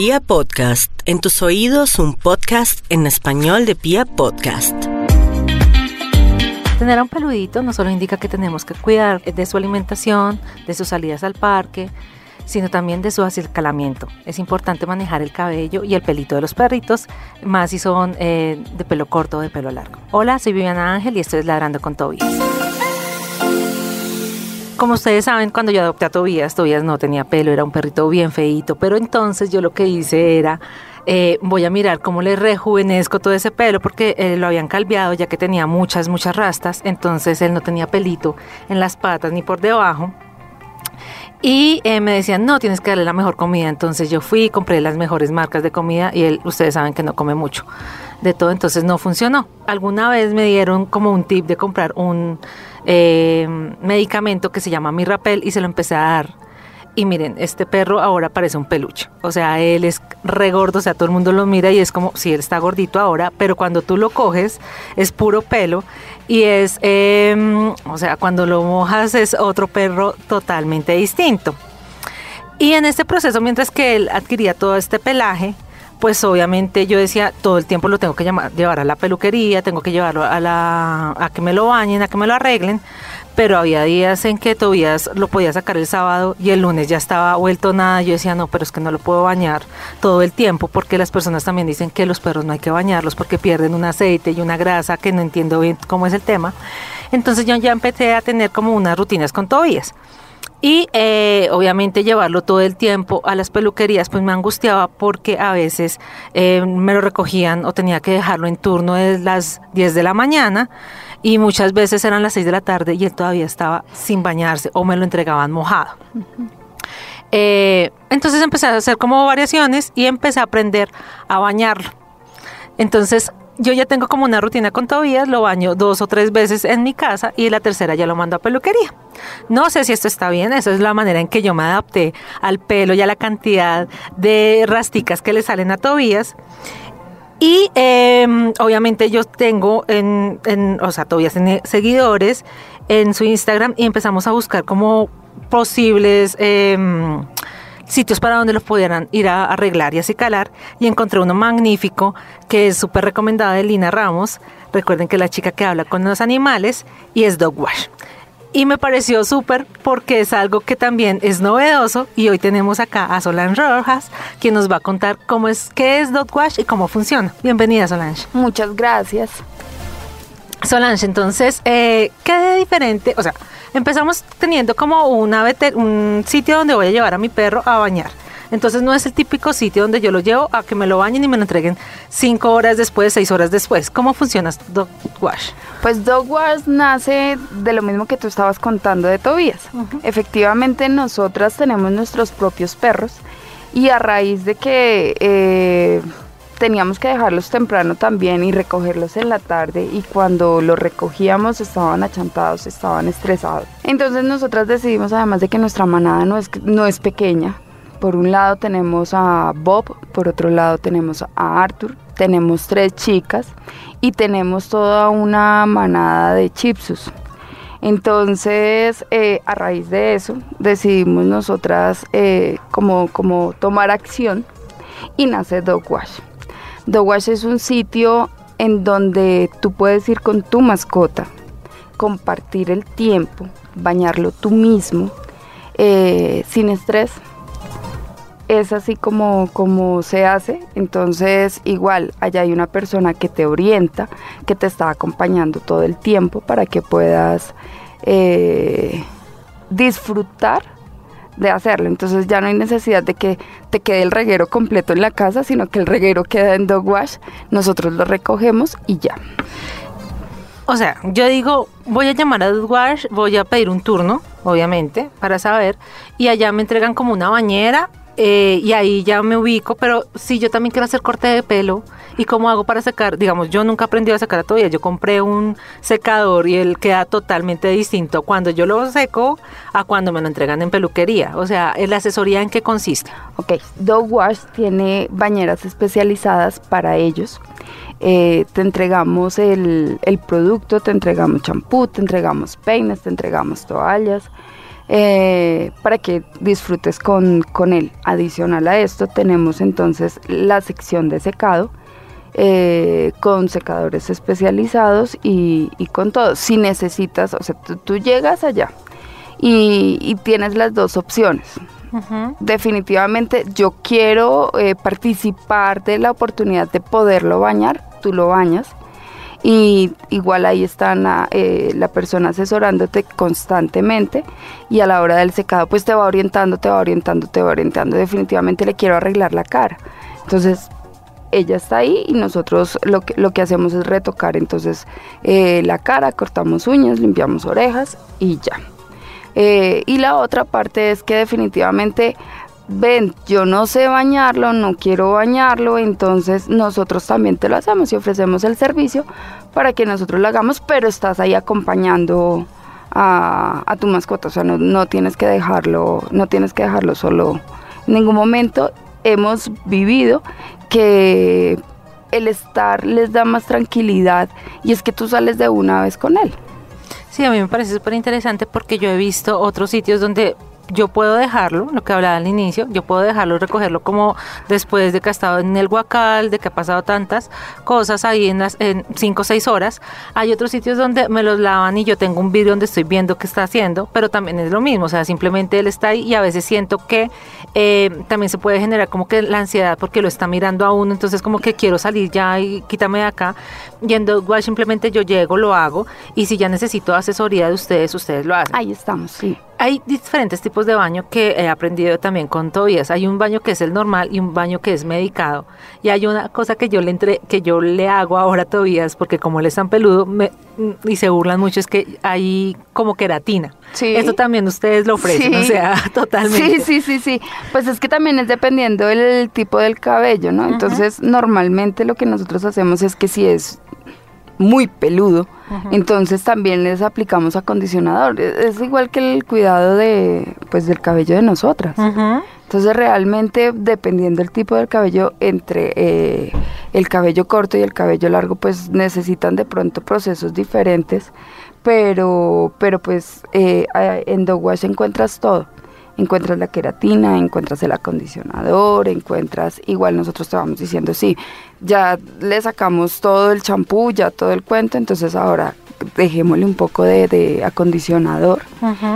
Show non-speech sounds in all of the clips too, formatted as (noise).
Pia Podcast, en tus oídos un podcast en español de Pia Podcast. Tener a un peludito no solo indica que tenemos que cuidar de su alimentación, de sus salidas al parque, sino también de su acicalamiento. Es importante manejar el cabello y el pelito de los perritos, más si son eh, de pelo corto o de pelo largo. Hola, soy Viviana Ángel y estoy Ladrando con Tobias. Como ustedes saben, cuando yo adopté a Tobías, Tobías no tenía pelo, era un perrito bien feito, pero entonces yo lo que hice era, eh, voy a mirar cómo le rejuvenezco todo ese pelo, porque eh, lo habían calviado ya que tenía muchas, muchas rastas, entonces él no tenía pelito en las patas ni por debajo. Y eh, me decían, no, tienes que darle la mejor comida. Entonces yo fui, compré las mejores marcas de comida y él, ustedes saben que no come mucho de todo, entonces no funcionó. Alguna vez me dieron como un tip de comprar un eh, medicamento que se llama Mirapel y se lo empecé a dar. Y miren, este perro ahora parece un peluche. O sea, él es regordo, o sea, todo el mundo lo mira y es como si él está gordito ahora, pero cuando tú lo coges es puro pelo y es, em, o sea, cuando lo mojas es otro perro totalmente distinto. Y en este proceso, mientras que él adquiría todo este pelaje, pues obviamente yo decía, todo el tiempo lo tengo que llevar a la peluquería, tengo que llevarlo a, la, a que me lo bañen, a que me lo arreglen, pero había días en que todavía lo podía sacar el sábado y el lunes ya estaba vuelto nada. Yo decía, no, pero es que no lo puedo bañar todo el tiempo porque las personas también dicen que los perros no hay que bañarlos porque pierden un aceite y una grasa que no entiendo bien cómo es el tema. Entonces yo ya empecé a tener como unas rutinas con Tobías. Y eh, obviamente llevarlo todo el tiempo a las peluquerías pues me angustiaba porque a veces eh, me lo recogían o tenía que dejarlo en turno de las 10 de la mañana y muchas veces eran las 6 de la tarde y él todavía estaba sin bañarse o me lo entregaban mojado. Eh, entonces empecé a hacer como variaciones y empecé a aprender a bañarlo. Entonces yo ya tengo como una rutina con Tobías, lo baño dos o tres veces en mi casa y la tercera ya lo mando a peluquería. No sé si esto está bien, esa es la manera en que yo me adapté al pelo y a la cantidad de rasticas que le salen a Tobías. Y em, obviamente yo tengo en, o sea, Tobías tiene seguidores en su Instagram y empezamos a buscar como posibles... Em, sitios para donde los pudieran ir a arreglar y acicalar y encontré uno magnífico que es súper recomendado de Lina Ramos. Recuerden que es la chica que habla con los animales y es Dog Wash. Y me pareció súper porque es algo que también es novedoso y hoy tenemos acá a Solange Rojas quien nos va a contar cómo es, qué es Dog Wash y cómo funciona. Bienvenida Solange. Muchas gracias. Solange, entonces, eh, ¿qué de diferente? O sea, empezamos teniendo como una un sitio donde voy a llevar a mi perro a bañar. Entonces no es el típico sitio donde yo lo llevo a que me lo bañen y me lo entreguen cinco horas después, seis horas después. ¿Cómo funciona Dog Wash? Pues Dog Wash nace de lo mismo que tú estabas contando de Tobías. Efectivamente nosotras tenemos nuestros propios perros y a raíz de que... Eh, teníamos que dejarlos temprano también y recogerlos en la tarde y cuando los recogíamos estaban achantados, estaban estresados. Entonces nosotras decidimos además de que nuestra manada no es, no es pequeña. Por un lado tenemos a Bob, por otro lado tenemos a Arthur, tenemos tres chicas y tenemos toda una manada de chipsus. Entonces, eh, a raíz de eso, decidimos nosotras eh, como, como tomar acción y nace Dog Wash. The Wash es un sitio en donde tú puedes ir con tu mascota, compartir el tiempo, bañarlo tú mismo, eh, sin estrés. Es así como, como se hace. Entonces, igual, allá hay una persona que te orienta, que te está acompañando todo el tiempo para que puedas eh, disfrutar de hacerlo. Entonces ya no hay necesidad de que te quede el reguero completo en la casa, sino que el reguero queda en dog wash, nosotros lo recogemos y ya. O sea, yo digo, voy a llamar a Dog Wash, voy a pedir un turno, obviamente, para saber, y allá me entregan como una bañera eh, y ahí ya me ubico, pero si yo también quiero hacer corte de pelo, ¿y cómo hago para secar? Digamos, yo nunca aprendí a secar todavía, yo compré un secador y él queda totalmente distinto cuando yo lo seco a cuando me lo entregan en peluquería. O sea, ¿la asesoría en qué consiste? Ok, Dog Wash tiene bañeras especializadas para ellos. Eh, te entregamos el, producto, te entregamos champú, te entregamos peines, te entregamos toallas, eh, para que disfrutes con, con él. Adicional a esto tenemos entonces la sección de secado eh, con secadores especializados y, y con todo. Si necesitas, o sea, tú, tú llegas allá y, y tienes las dos opciones. Definitivamente yo quiero eh, participar de la oportunidad de poderlo bañar, tú lo bañas y igual ahí están la, eh, la persona asesorándote constantemente y a la hora del secado pues te va orientando, te va orientando, te va orientando. Definitivamente le quiero arreglar la cara. Entonces ella está ahí y nosotros lo que, lo que hacemos es retocar entonces eh, la cara, cortamos uñas, limpiamos orejas y ya. Eh, y la otra parte es que definitivamente, ven, yo no sé bañarlo, no quiero bañarlo, entonces nosotros también te lo hacemos y ofrecemos el servicio para que nosotros lo hagamos, pero estás ahí acompañando a, a tu mascota, o sea, no, no tienes que dejarlo, no tienes que dejarlo solo. En ningún momento hemos vivido que el estar les da más tranquilidad y es que tú sales de una vez con él. Sí, a mí me parece súper interesante porque yo he visto otros sitios donde yo puedo dejarlo, lo que hablaba al inicio, yo puedo dejarlo, recogerlo como después de que ha estado en el huacal, de que ha pasado tantas cosas ahí en las en 5 o 6 horas. Hay otros sitios donde me los lavan y yo tengo un vídeo donde estoy viendo qué está haciendo, pero también es lo mismo, o sea, simplemente él está ahí y a veces siento que eh, también se puede generar como que la ansiedad porque lo está mirando a uno, entonces como que quiero salir ya y quítame de acá. Yendo igual simplemente yo llego, lo hago y si ya necesito asesoría de ustedes, ustedes lo hacen. Ahí estamos, sí. Hay diferentes tipos de baño que he aprendido también con Tobias. Hay un baño que es el normal y un baño que es medicado. Y hay una cosa que yo le entre, que yo le hago ahora a Tobias, porque como él es tan peludo me, y se burlan mucho, es que hay como queratina. Sí. Esto también ustedes lo ofrecen, Sí. o sea, (laughs) totalmente. Sí, sí, sí, sí. Pues es que también es dependiendo del tipo del cabello, ¿no? Entonces, normalmente lo que nosotros hacemos es que si es muy peludo, entonces también les aplicamos acondicionador. Es, es igual que el cuidado de, pues, del cabello de nosotras. Entonces realmente dependiendo del tipo del cabello, entre eh, el cabello corto y el cabello largo, pues necesitan de pronto procesos diferentes, pero, pero pues eh, en Dog Wash encuentras todo. Encuentras la queratina, encuentras el acondicionador, encuentras, igual nosotros te vamos diciendo, sí, ya le sacamos todo el champú, ya todo el cuento, entonces ahora dejémosle un poco de, de acondicionador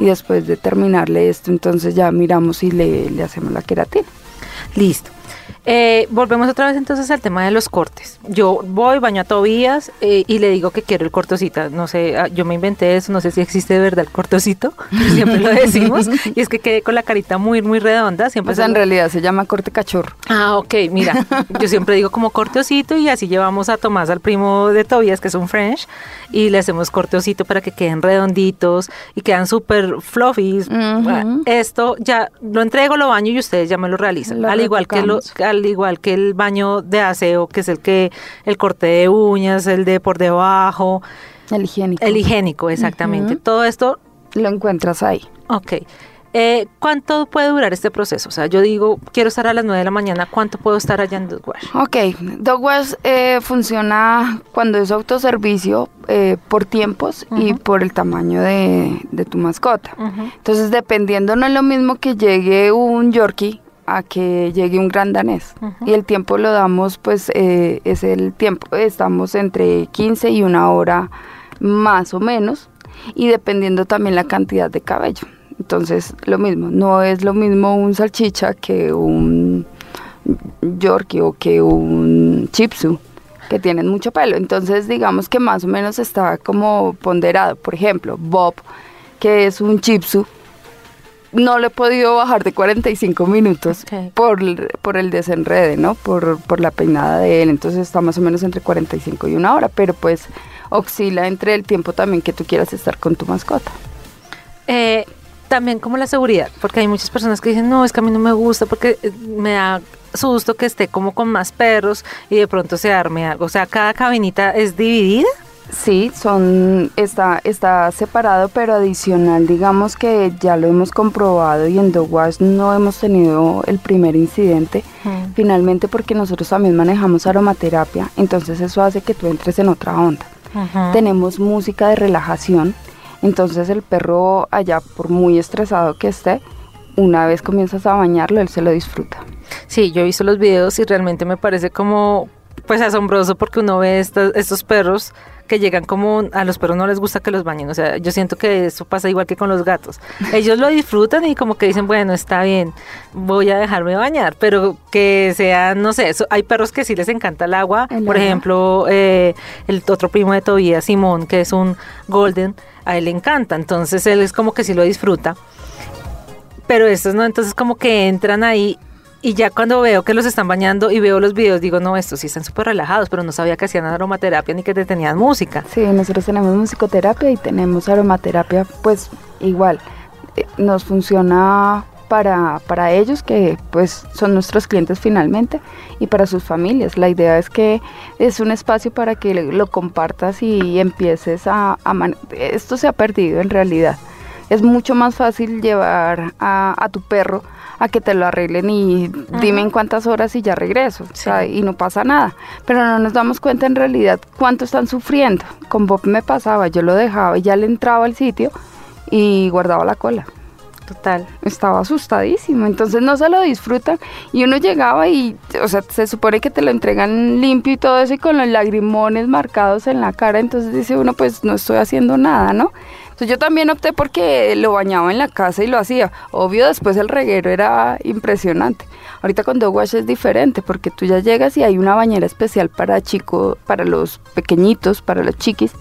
y después de terminarle esto, entonces ya miramos y le, le hacemos la queratina. Listo. Eh, volvemos otra vez entonces al tema de los cortes. Yo voy, baño a Tobías eh, y le digo que quiero el cortocito. No sé, ah, yo me inventé eso, no sé si existe de verdad el cortocito, (laughs) siempre lo decimos. y es que quedé con la carita muy, muy redonda. Siempre Pues se en realidad se llama corte cachorro. Ah, ok, mira, (laughs) yo siempre digo como corteocito y así llevamos a Tomás, al primo de Tobias, que es un French, y le hacemos corteocito para que queden redonditos y quedan súper fluffies. Ujú. Esto ya lo entrego, lo baño y ustedes ya me lo realizan. Lo al igual que lo. Al igual que el baño de aseo, que es el que el corte de uñas, el de por debajo, El higiénico. el higiénico, exactamente. Todo esto Lo encuentras ahí. Ok. Eh, ¿Cuánto puede durar este proceso? O sea, yo digo, quiero estar a las 9 de la mañana, ¿cuánto puedo estar allá en Dog Wash? Ok, Dogwash eh, funciona cuando es autoservicio eh, por tiempos y por el tamaño de, de tu mascota. Entonces, dependiendo, no es lo mismo que llegue un Yorkie a que llegue un gran danés. Y el tiempo lo damos, pues, eh, es el tiempo, estamos entre 15 y una hora más o menos, y dependiendo también la cantidad de cabello. Entonces, lo mismo, no es lo mismo un salchicha que un Yorkie o que un Chipsu que tienen mucho pelo. Entonces, digamos que más o menos está como ponderado. Por ejemplo, Bob, que es un Chipsu, no le he podido bajar de 45 minutos Ok. por, por el desenrede, ¿no? Por, por la peinada de él. Entonces está más o menos entre 45 y una hora, pero pues oscila entre el tiempo también que tú quieras estar con tu mascota. Eh, también como la seguridad, porque hay muchas personas que dicen, no, es que a mí no me gusta porque eh, me da susto que esté como con más perros y de pronto se arme algo. O sea, cada cabinita es dividida. Sí, son está está separado, pero adicional, digamos que ya lo hemos comprobado y en Dog Wash no hemos tenido el primer incidente. Mm. Finalmente porque nosotros también manejamos aromaterapia, entonces eso hace que tú entres en otra onda. Tenemos música de relajación Entonces el perro allá, por muy estresado que esté, una vez comienzas a bañarlo, él se lo disfruta. Sí, yo he visto los videos y realmente me parece como pues asombroso porque uno ve estos, estos perros que llegan como a los perros no les gusta que los bañen, o sea, yo siento que eso pasa igual que con los gatos. Ellos lo disfrutan y como que dicen, bueno, está bien, voy a dejarme bañar, pero que sean, no sé, hay perros que sí les encanta el agua, por ejemplo, eh, el otro primo de Tobías, Simón, que es un golden, a él le encanta, entonces él es como que sí lo disfruta. Pero estos no, entonces como que entran ahí y ya cuando veo que los están bañando y veo los videos, digo, no, estos sí están súper relajados, pero no sabía que hacían aromaterapia ni que te tenían música. Sí, nosotros tenemos musicoterapia y tenemos aromaterapia, pues igual, eh, nos funciona para, para ellos, que pues son nuestros clientes finalmente, y para sus familias. La idea es que es un espacio para que lo compartas y empieces a... a esto se ha perdido en realidad. Es mucho más fácil llevar a, a tu perro a que te lo arreglen y dime en cuántas horas y ya regreso, o sea, y no pasa nada. Pero no nos damos cuenta en realidad cuánto están sufriendo. Con Bob me pasaba, yo lo dejaba y ya le entraba al sitio y guardaba la cola. Total. Estaba asustadísimo, entonces no se lo disfrutan y uno llegaba y, o sea, se supone que te lo entregan limpio y todo eso y con los lagrimones marcados en la cara, entonces dice uno, pues no estoy haciendo nada, ¿no? Yo también opté porque lo bañaba en la casa y lo hacía. Obvio, después el reguero era impresionante. Ahorita con Dog Wash es diferente porque tú ya llegas y hay una bañera especial para chicos, para los pequeñitos, para los chiquis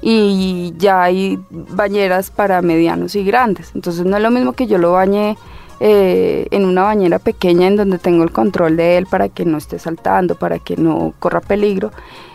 y ya hay bañeras para medianos y grandes. Entonces no es lo mismo que yo lo bañe eh, en una bañera pequeña en donde tengo el control de él para que no esté saltando, para que no corra peligro,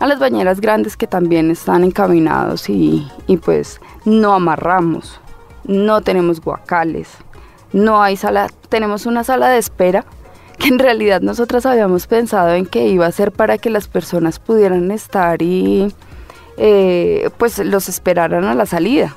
a las bañeras grandes que también están encaminados y, y pues no amarramos, no tenemos guacales, no hay sala, tenemos una sala de espera (laughs) que en realidad nosotras habíamos pensado en que iba a ser para que las personas pudieran estar y eh, pues los esperaran a la salida.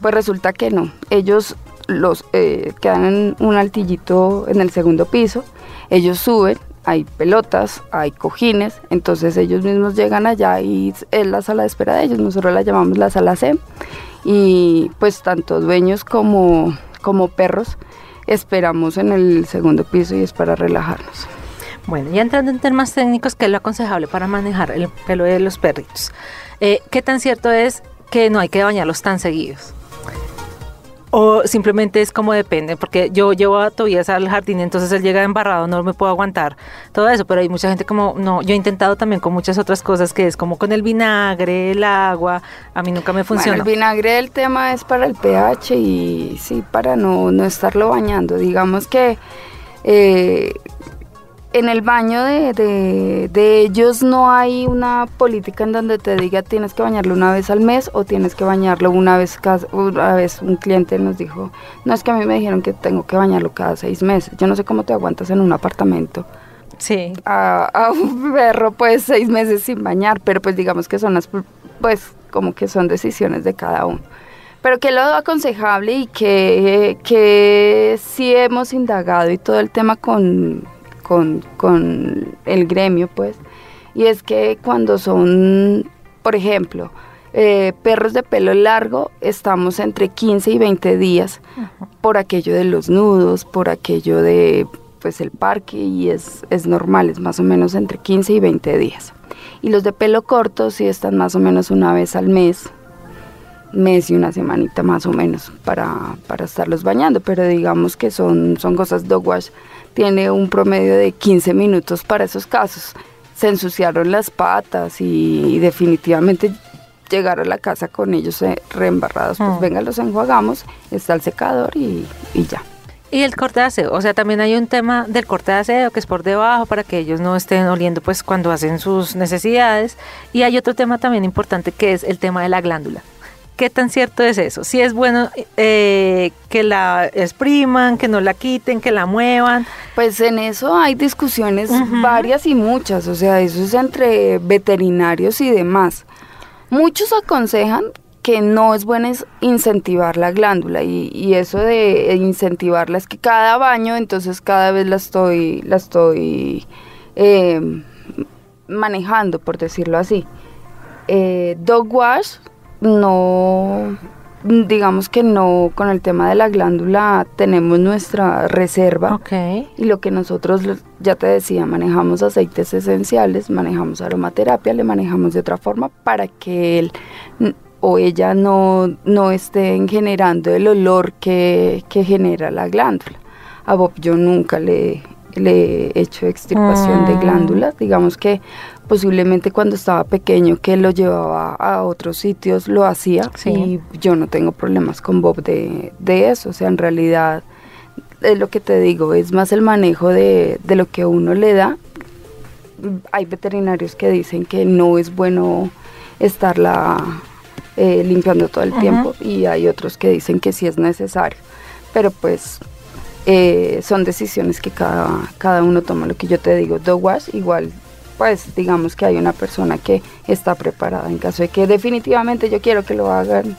Pues resulta que no, ellos los eh, quedan en un altillito en el segundo piso, ellos suben, hay pelotas, hay cojines, entonces ellos mismos llegan allá y es la sala de espera de ellos, nosotros la llamamos la sala C y pues tanto dueños como, como perros esperamos en el segundo piso y es para relajarnos. Bueno, ya entrando en temas técnicos, ¿qué es lo aconsejable para manejar el pelo de los perritos? Eh, ¿Qué tan cierto es que no hay que bañarlos tan seguidos? O simplemente es como depende, porque yo llevo a Tobías al jardín, entonces él llega embarrado, no me puedo aguantar todo eso, pero hay mucha gente como, no, yo he intentado también con muchas otras cosas, que es como con el vinagre, el agua, a mí nunca me funciona. el vinagre el tema es para el pH y sí, para no, no estarlo bañando, digamos que... Eh, en el baño de, ellos no hay una política en donde te diga tienes que bañarlo una vez al mes o tienes que bañarlo una vez cada una vez un cliente nos dijo no es que a mí me dijeron que tengo que bañarlo cada seis meses. Yo no sé cómo te aguantas en un apartamento sí. a, a un perro pues seis meses sin bañar pero pues digamos que son las pues como que son decisiones de cada uno pero que lo aconsejable y que, que sí hemos indagado y todo el tema con con, el gremio, pues, y es que cuando son, por ejemplo, eh, perros de pelo largo, estamos entre 15 y 20 días por aquello de los nudos, por aquello de pues el parque y es, es normal, es más o menos entre 15 y 20 días. Y los de pelo corto sí están más o menos una vez al mes, mes y una semanita más o menos para, para estarlos bañando, pero digamos que son, son cosas dog wash tiene un promedio de 15 minutos para esos casos. Se ensuciaron las patas y, definitivamente llegar a la casa con ellos eh, reembarrados, pues mm. venga, los enjuagamos, está el secador y, y, ya. Y el corte de aseo, o sea, también hay un tema del corte de aseo que es por debajo para que ellos no estén oliendo pues cuando hacen sus necesidades. Y hay otro tema también importante que es el tema de la glándula. ¿Qué tan cierto es eso? Si es bueno eh, que la expriman, que no la quiten, que la muevan. Pues en eso hay discusiones varias y muchas, o sea, eso es entre veterinarios y demás. Muchos aconsejan que no es bueno incentivar la glándula y, eso de incentivarla es que cada baño entonces cada vez la estoy la estoy eh, manejando por decirlo así eh, dog wash no, digamos que no, con el tema de la glándula tenemos nuestra reserva. Y lo que nosotros, ya te decía, manejamos aceites esenciales, manejamos aromaterapia, le manejamos de otra forma para que él o ella no, no estén generando el olor que, que genera la glándula. A Bob yo nunca le, le he hecho extirpación de Mm. glándulas. Digamos que posiblemente cuando estaba pequeño que lo llevaba a otros sitios lo hacía Sí. y yo no tengo problemas con Bob de, de eso. O sea, en realidad es lo que te digo, es más el manejo de, de lo que uno le da. Hay veterinarios que dicen que no es bueno estarla eh, limpiando todo el tiempo y hay otros que dicen que sí es necesario. Pero pues eh, son decisiones que cada, cada uno toma. Lo que yo te digo, dog wash, igual, pues digamos que hay una persona que está preparada. En caso de que definitivamente yo quiero que lo hagan,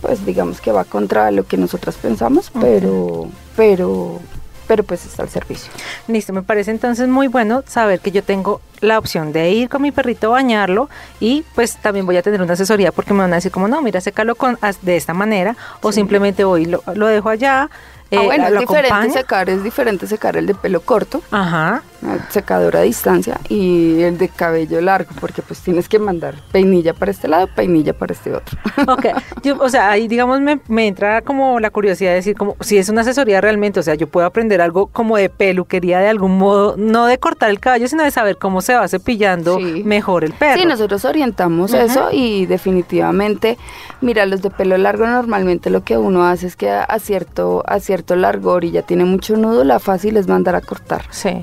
pues digamos que va contra lo que nosotras pensamos, pero, pero, pero pues está al servicio. Listo, me parece entonces muy bueno saber que yo tengo la opción de ir con mi perrito a bañarlo y pues también voy a tener una asesoría porque me van a decir como no, mira, sécalo con, de esta manera o simplemente voy lo, lo dejo allá. Ah, eh, bueno, es diferente acompaño. secar, es diferente secar el de pelo corto, Ajá, eh, secador a distancia, y el de cabello largo, porque pues tienes que mandar peinilla para este lado, peinilla para este otro. (laughs) ok. Yo, o sea, ahí digamos me, me entra como la curiosidad de decir como si es una asesoría realmente, o sea, yo puedo aprender algo como de peluquería de algún modo, no de cortar el cabello, sino de saber cómo se va cepillando Sí. mejor el perro. Sí, nosotros orientamos eso y definitivamente, mira, los de pelo largo normalmente lo que uno hace es que a, a cierto, a cierto largor y ya tiene mucho nudo, la fácil es mandar a cortar. Sí.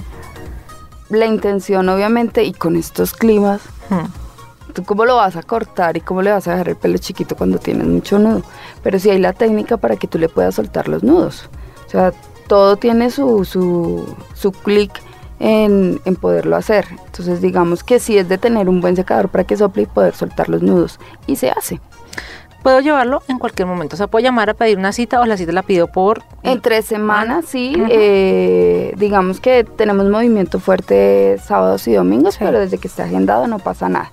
La intención obviamente y con estos climas, Mm. tú cómo lo vas a cortar y cómo le vas a dejar el pelo chiquito cuando tienes mucho nudo. Pero sí hay la técnica para que tú le puedas soltar los nudos. O sea, todo tiene su, su, su clic en, en poderlo hacer. Entonces digamos que sí es de tener un buen secador para que sople y poder soltar los nudos. Y se hace. Puedo llevarlo en cualquier momento. O sea, puedo llamar a pedir una cita o la cita la pido por... En tres semanas, sí. Eh, digamos que tenemos movimiento fuerte sábados y domingos, Sí. pero desde que esté agendado no pasa nada.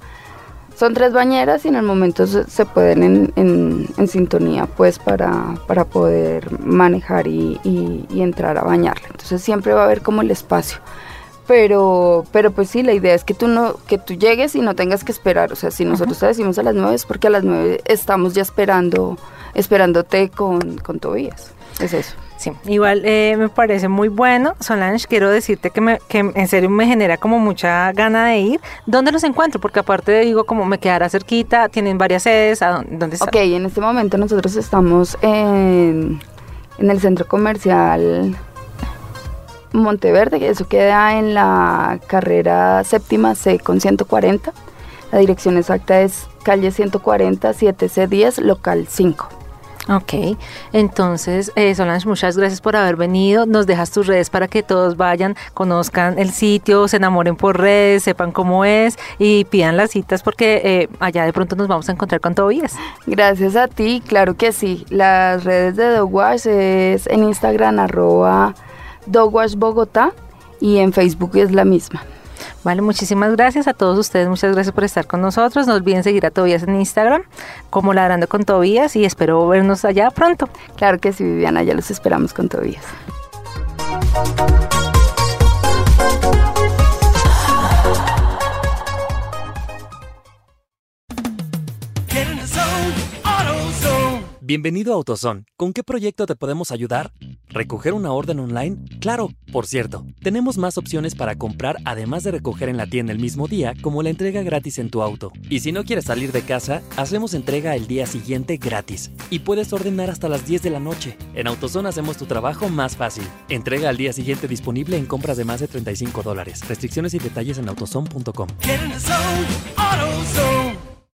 Son tres bañeras y en el momento se, se pueden en, en- en sintonía pues para, para poder manejar y, y- y entrar a bañarla. Entonces siempre va a haber como el espacio. Pero, pero pues sí, la idea es que tú no, que tú llegues y no tengas que esperar. O sea, si nosotros te decimos a las nueve es porque a las nueve estamos ya esperando, esperándote con, con Tobías. Es eso. Sí, igual eh, me parece muy bueno. Solange, quiero decirte que, me, que en serio me genera como mucha gana de ir. ¿Dónde los encuentro? Porque aparte digo, como me quedará cerquita, tienen varias sedes. ¿A dónde, dónde están? Ok, en este momento nosotros estamos en, en el centro comercial Monteverde, eso queda en la carrera séptima C con 140. La dirección exacta es calle 140, 7C10, local 5. Ok, entonces eh, Solange, muchas gracias por haber venido. Nos dejas tus redes para que todos vayan, conozcan el sitio, se enamoren por redes, sepan cómo es y pidan las citas porque eh, allá de pronto nos vamos a encontrar con Tobías. Gracias a ti, claro que sí. Las redes de Dogwash es en Instagram arroba Dogwash Bogotá y en Facebook es la misma. Vale, muchísimas gracias a todos ustedes, muchas gracias por estar con nosotros. No olviden seguir a Tobías en Instagram como Ladrando con Tobías y espero vernos allá pronto. Claro que sí, Viviana, ya los esperamos con Tobías. Bienvenido a AutoZone. ¿Con qué proyecto te podemos ayudar? ¿Recoger una orden online? Claro, por cierto, tenemos más opciones para comprar además de recoger en la tienda el mismo día, como la entrega gratis en tu auto. Y si no quieres salir de casa, hacemos entrega el día siguiente gratis. Y puedes ordenar hasta las 10 de la noche. En AutoZone hacemos tu trabajo más fácil. Entrega al día siguiente disponible en compras de más de 35 dólares. Restricciones y detalles en autozone.com.